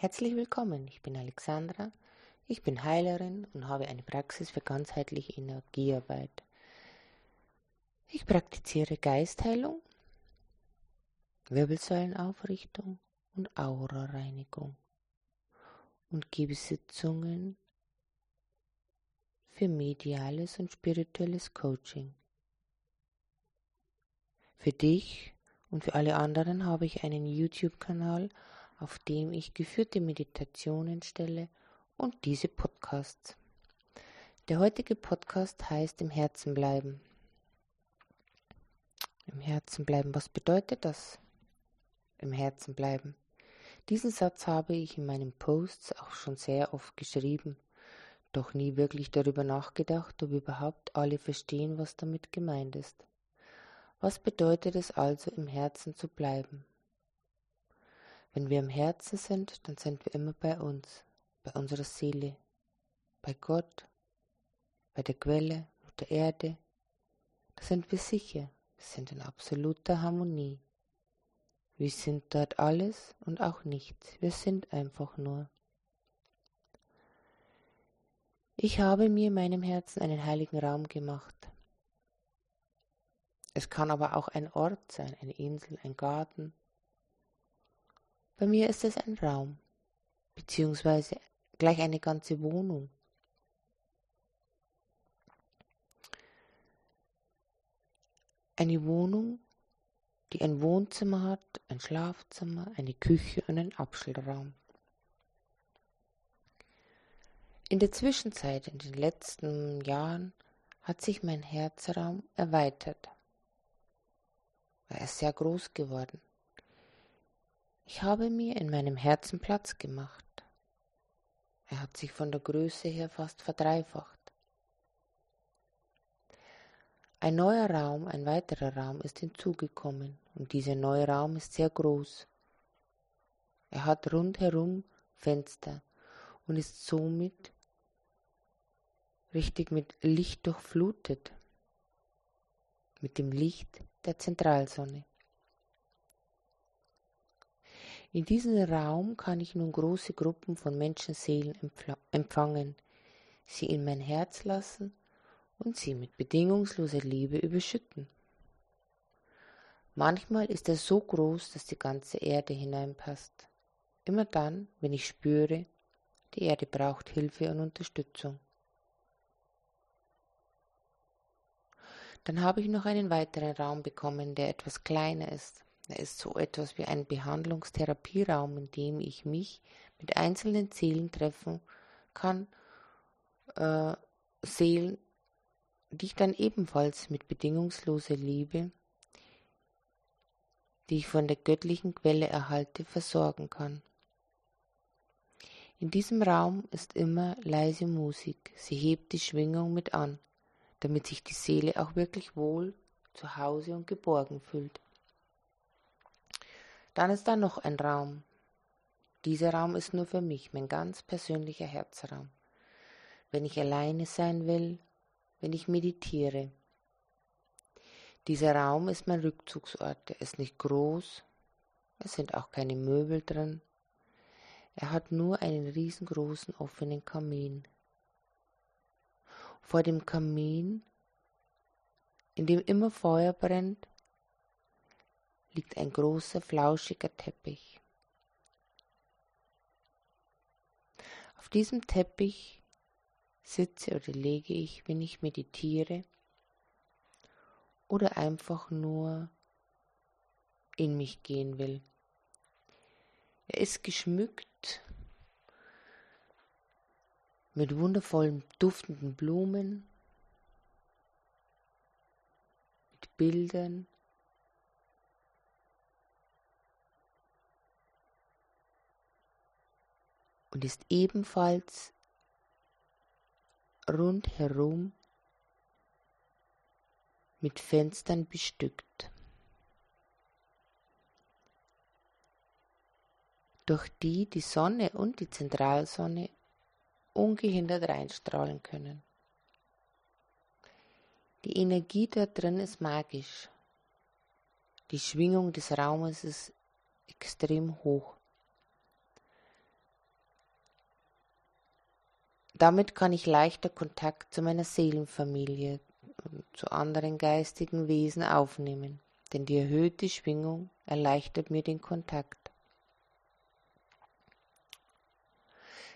Herzlich willkommen, ich bin Alexandra, ich bin Heilerin und habe eine Praxis für ganzheitliche Energiearbeit. Ich praktiziere Geistheilung, Wirbelsäulenaufrichtung und Aura-Reinigung und gebe Sitzungen für mediales und spirituelles Coaching. Für dich und für alle anderen habe ich einen YouTube-Kanal, auf dem ich geführte Meditationen stelle und diese Podcasts. Der heutige Podcast heißt Im Herzen bleiben. Im Herzen bleiben, was bedeutet das? Im Herzen bleiben. Diesen Satz habe ich in meinen Posts auch schon sehr oft geschrieben, doch nie wirklich darüber nachgedacht, ob überhaupt alle verstehen, was damit gemeint ist. Was bedeutet es also, im Herzen zu bleiben? Wenn wir im Herzen sind, dann sind wir immer bei uns, bei unserer Seele, bei Gott, bei der Quelle, der Erde. Da sind wir sicher, wir sind in absoluter Harmonie. Wir sind dort alles und auch nichts, wir sind einfach nur. Ich habe mir in meinem Herzen einen heiligen Raum gemacht. Es kann aber auch ein Ort sein, eine Insel, ein Garten, bei mir ist es ein Raum, beziehungsweise gleich eine ganze Wohnung. Eine Wohnung, die ein Wohnzimmer hat, ein Schlafzimmer, eine Küche und einen Abstellraum. In der Zwischenzeit, in den letzten Jahren, hat sich mein Herzraum erweitert. Er ist sehr groß geworden. Ich habe mir in meinem Herzen Platz gemacht. Er hat sich von der Größe her fast verdreifacht. Ein neuer Raum, ein weiterer Raum ist hinzugekommen und dieser neue Raum ist sehr groß. Er hat rundherum Fenster und ist somit richtig mit Licht durchflutet, mit dem Licht der Zentralsonne. In diesem Raum kann ich nun große Gruppen von Menschenseelen empfangen, sie in mein Herz lassen und sie mit bedingungsloser Liebe überschütten. Manchmal ist er so groß, dass die ganze Erde hineinpasst. Immer dann, wenn ich spüre, die Erde braucht Hilfe und Unterstützung. Dann habe ich noch einen weiteren Raum bekommen, der etwas kleiner ist. Er ist so etwas wie ein Behandlungstherapieraum, in dem ich mich mit einzelnen Seelen treffen kann, äh, Seelen, die ich dann ebenfalls mit bedingungsloser Liebe, die ich von der göttlichen Quelle erhalte, versorgen kann. In diesem Raum ist immer leise Musik, sie hebt die Schwingung mit an, damit sich die Seele auch wirklich wohl zu Hause und geborgen fühlt. Dann ist da noch ein Raum. Dieser Raum ist nur für mich, mein ganz persönlicher Herzraum. Wenn ich alleine sein will, wenn ich meditiere. Dieser Raum ist mein Rückzugsort. Er ist nicht groß, es sind auch keine Möbel drin. Er hat nur einen riesengroßen offenen Kamin. Vor dem Kamin, in dem immer Feuer brennt, liegt ein großer, flauschiger Teppich. Auf diesem Teppich sitze oder lege ich, wenn ich meditiere oder einfach nur in mich gehen will. Er ist geschmückt mit wundervollen duftenden Blumen, mit Bildern, und ist ebenfalls rundherum mit Fenstern bestückt, durch die die Sonne und die Zentralsonne ungehindert reinstrahlen können. Die Energie da drin ist magisch. Die Schwingung des Raumes ist extrem hoch. Damit kann ich leichter Kontakt zu meiner Seelenfamilie und zu anderen geistigen Wesen aufnehmen, denn die erhöhte Schwingung erleichtert mir den Kontakt.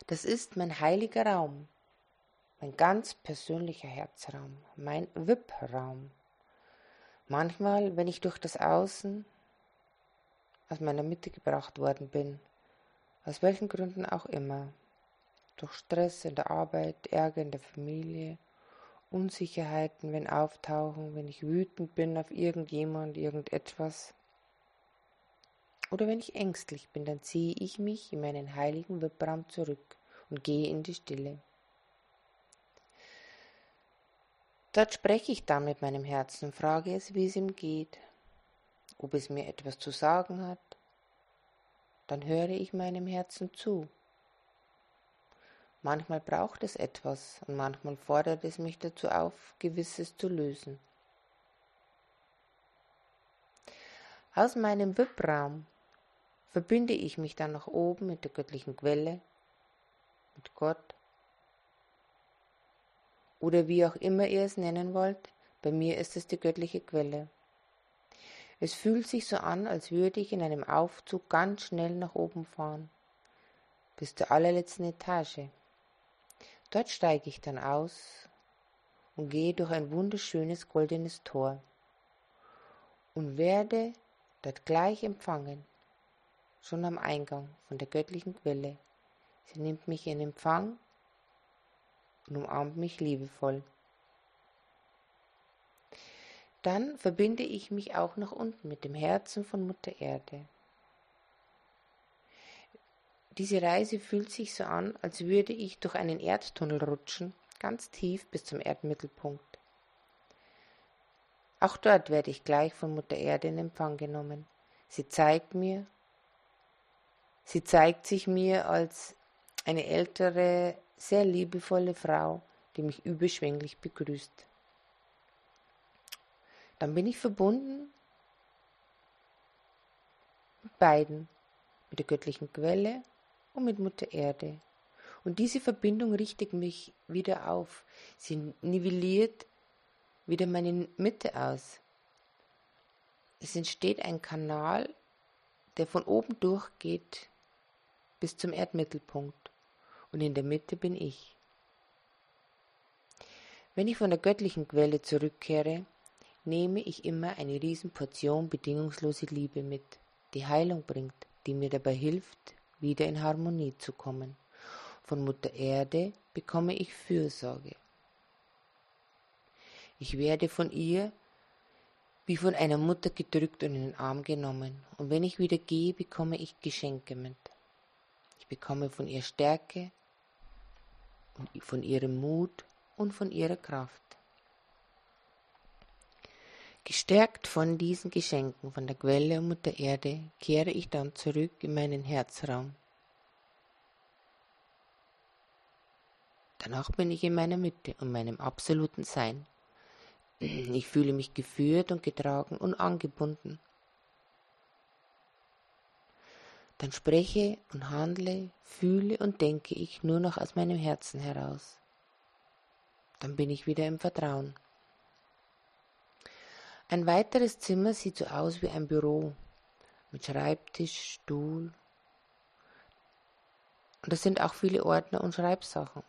Das ist mein heiliger Raum, mein ganz persönlicher Herzraum, mein VIP-Raum. Manchmal, wenn ich durch das Außen aus meiner Mitte gebracht worden bin, aus welchen Gründen auch immer, durch Stress in der Arbeit, Ärger in der Familie, Unsicherheiten, wenn auftauchen, wenn ich wütend bin auf irgendjemand, irgendetwas, oder wenn ich ängstlich bin, dann ziehe ich mich in meinen heiligen Wippraum zurück und gehe in die Stille. Dort spreche ich dann mit meinem Herzen und frage es, wie es ihm geht, ob es mir etwas zu sagen hat. Dann höre ich meinem Herzen zu. Manchmal braucht es etwas und manchmal fordert es mich dazu auf, Gewisses zu lösen. Aus meinem Wippraum verbinde ich mich dann nach oben mit der göttlichen Quelle, mit Gott oder wie auch immer ihr es nennen wollt, bei mir ist es die göttliche Quelle. Es fühlt sich so an, als würde ich in einem Aufzug ganz schnell nach oben fahren, bis zur allerletzten Etage. Dort steige ich dann aus und gehe durch ein wunderschönes goldenes Tor und werde dort gleich empfangen schon am Eingang von der göttlichen Quelle. Sie nimmt mich in Empfang und umarmt mich liebevoll. Dann verbinde ich mich auch nach unten mit dem Herzen von Mutter Erde. Diese Reise fühlt sich so an, als würde ich durch einen Erdtunnel rutschen, ganz tief bis zum Erdmittelpunkt. Auch dort werde ich gleich von Mutter Erde in Empfang genommen. Sie zeigt mir, Sie zeigt sich mir als eine ältere, sehr liebevolle Frau, die mich überschwänglich begrüßt. Dann bin ich verbunden mit beiden, mit der göttlichen Quelle und mit Mutter Erde. Und diese Verbindung richtet mich wieder auf. Sie nivelliert wieder meine Mitte aus. Es entsteht ein Kanal, der von oben durchgeht bis zum Erdmittelpunkt und in der Mitte bin ich. Wenn ich von der göttlichen Quelle zurückkehre, nehme ich immer eine Riesenportion bedingungslose Liebe mit, die Heilung bringt, die mir dabei hilft, wieder in Harmonie zu kommen. Von Mutter Erde bekomme ich Fürsorge. Ich werde von ihr wie von einer Mutter gedrückt und in den Arm genommen, und wenn ich wieder gehe, bekomme ich Geschenke mit bekomme von ihr Stärke von ihrem Mut und von ihrer Kraft. Gestärkt von diesen Geschenken von der Quelle und Mutter Erde kehre ich dann zurück in meinen Herzraum. Danach bin ich in meiner Mitte und meinem absoluten Sein. Ich fühle mich geführt und getragen und angebunden. dann spreche und handle, fühle und denke ich nur noch aus meinem Herzen heraus. Dann bin ich wieder im Vertrauen. Ein weiteres Zimmer sieht so aus wie ein Büro mit Schreibtisch, Stuhl. Und es sind auch viele Ordner und Schreibsachen.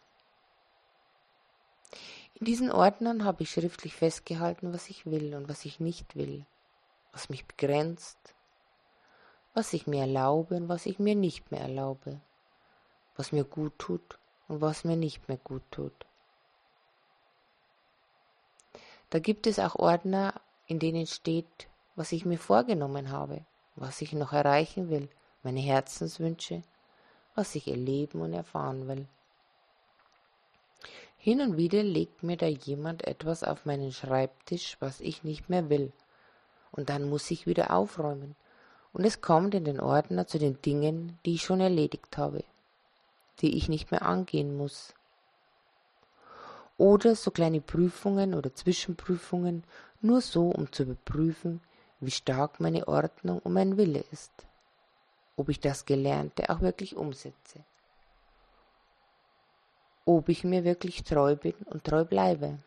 In diesen Ordnern habe ich schriftlich festgehalten, was ich will und was ich nicht will, was mich begrenzt was ich mir erlaube und was ich mir nicht mehr erlaube, was mir gut tut und was mir nicht mehr gut tut. Da gibt es auch Ordner, in denen steht, was ich mir vorgenommen habe, was ich noch erreichen will, meine Herzenswünsche, was ich erleben und erfahren will. Hin und wieder legt mir da jemand etwas auf meinen Schreibtisch, was ich nicht mehr will, und dann muss ich wieder aufräumen, und es kommt in den Ordner zu den Dingen, die ich schon erledigt habe, die ich nicht mehr angehen muss. Oder so kleine Prüfungen oder Zwischenprüfungen, nur so, um zu überprüfen, wie stark meine Ordnung und mein Wille ist, ob ich das Gelernte auch wirklich umsetze. ob ich mir wirklich treu bin und treu bleibe.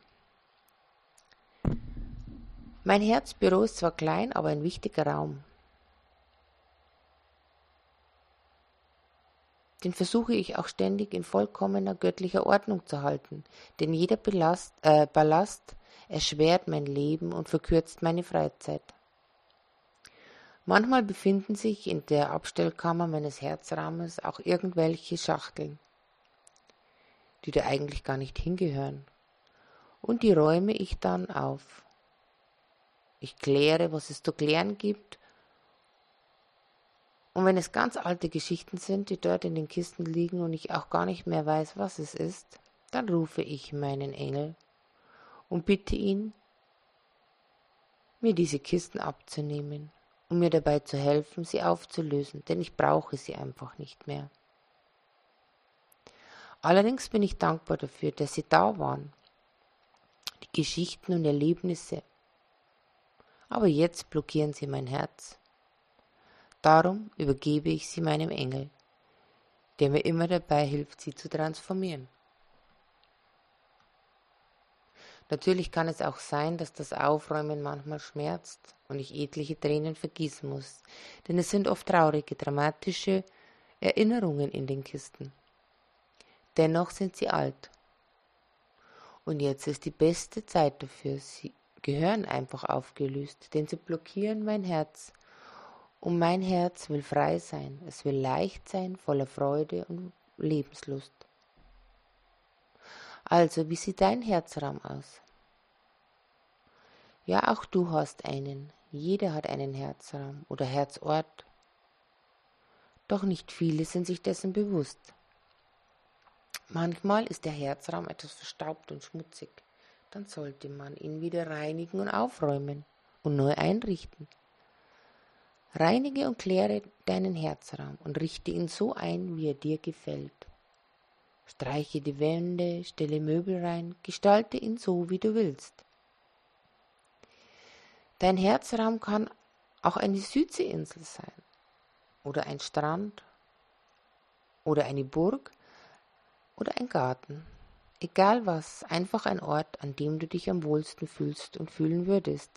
Mein Herzbüro ist zwar klein, aber ein wichtiger Raum. Den versuche ich auch ständig in vollkommener göttlicher Ordnung zu halten, denn jeder Belast, äh, Ballast erschwert mein Leben und verkürzt meine Freizeit. Manchmal befinden sich in der Abstellkammer meines Herzrahmens auch irgendwelche Schachteln, die da eigentlich gar nicht hingehören. Und die räume ich dann auf. Ich kläre, was es zu klären gibt. Und wenn es ganz alte Geschichten sind, die dort in den Kisten liegen und ich auch gar nicht mehr weiß, was es ist, dann rufe ich meinen Engel und bitte ihn, mir diese Kisten abzunehmen um mir dabei zu helfen, sie aufzulösen, denn ich brauche sie einfach nicht mehr. Allerdings bin ich dankbar dafür, dass sie da waren, die Geschichten und Erlebnisse. Aber jetzt blockieren sie mein Herz. Darum übergebe ich sie meinem Engel, der mir immer dabei hilft, sie zu transformieren. Natürlich kann es auch sein, dass das Aufräumen manchmal schmerzt und ich etliche Tränen vergießen muss, denn es sind oft traurige, dramatische Erinnerungen in den Kisten. Dennoch sind sie alt. Und jetzt ist die beste Zeit dafür. Sie gehören einfach aufgelöst, denn sie blockieren mein Herz. Und mein Herz will frei sein, es will leicht sein, voller Freude und Lebenslust. Also, wie sieht dein Herzraum aus? Ja, auch du hast einen. Jeder hat einen Herzraum oder Herzort. Doch nicht viele sind sich dessen bewusst. Manchmal ist der Herzraum etwas verstaubt und schmutzig. Dann sollte man ihn wieder reinigen und aufräumen und neu einrichten. Reinige und kläre deinen Herzraum und richte ihn so ein, wie er dir gefällt. Streiche die Wände, stelle Möbel rein, gestalte ihn so, wie du willst. Dein Herzraum kann auch eine Südseeinsel sein oder ein Strand oder eine Burg oder ein Garten. Egal was, einfach ein Ort, an dem du dich am wohlsten fühlst und fühlen würdest.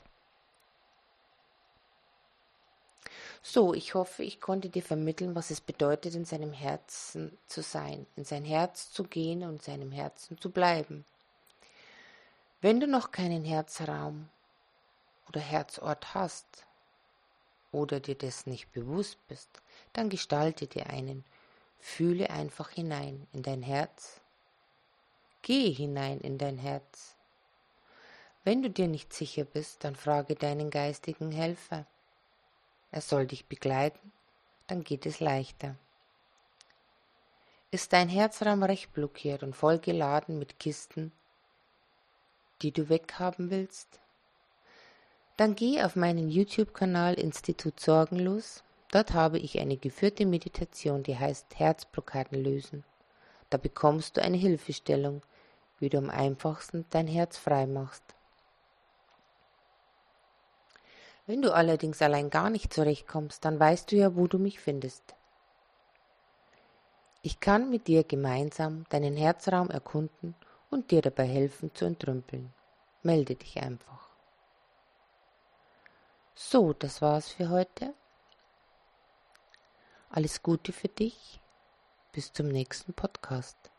So, ich hoffe, ich konnte dir vermitteln, was es bedeutet, in seinem Herzen zu sein, in sein Herz zu gehen und seinem Herzen zu bleiben. Wenn du noch keinen Herzraum oder Herzort hast oder dir das nicht bewusst bist, dann gestalte dir einen. Fühle einfach hinein in dein Herz. Gehe hinein in dein Herz. Wenn du dir nicht sicher bist, dann frage deinen geistigen Helfer er soll dich begleiten, dann geht es leichter. Ist dein Herzraum recht blockiert und voll geladen mit Kisten, die du weghaben willst? Dann geh auf meinen YouTube-Kanal Institut Sorgenlos. Dort habe ich eine geführte Meditation, die heißt Herzblockaden lösen. Da bekommst du eine Hilfestellung, wie du am einfachsten dein Herz frei machst. Wenn du allerdings allein gar nicht zurechtkommst, dann weißt du ja, wo du mich findest. Ich kann mit dir gemeinsam deinen Herzraum erkunden und dir dabei helfen zu entrümpeln. Melde dich einfach. So, das war's für heute. Alles Gute für dich. Bis zum nächsten Podcast.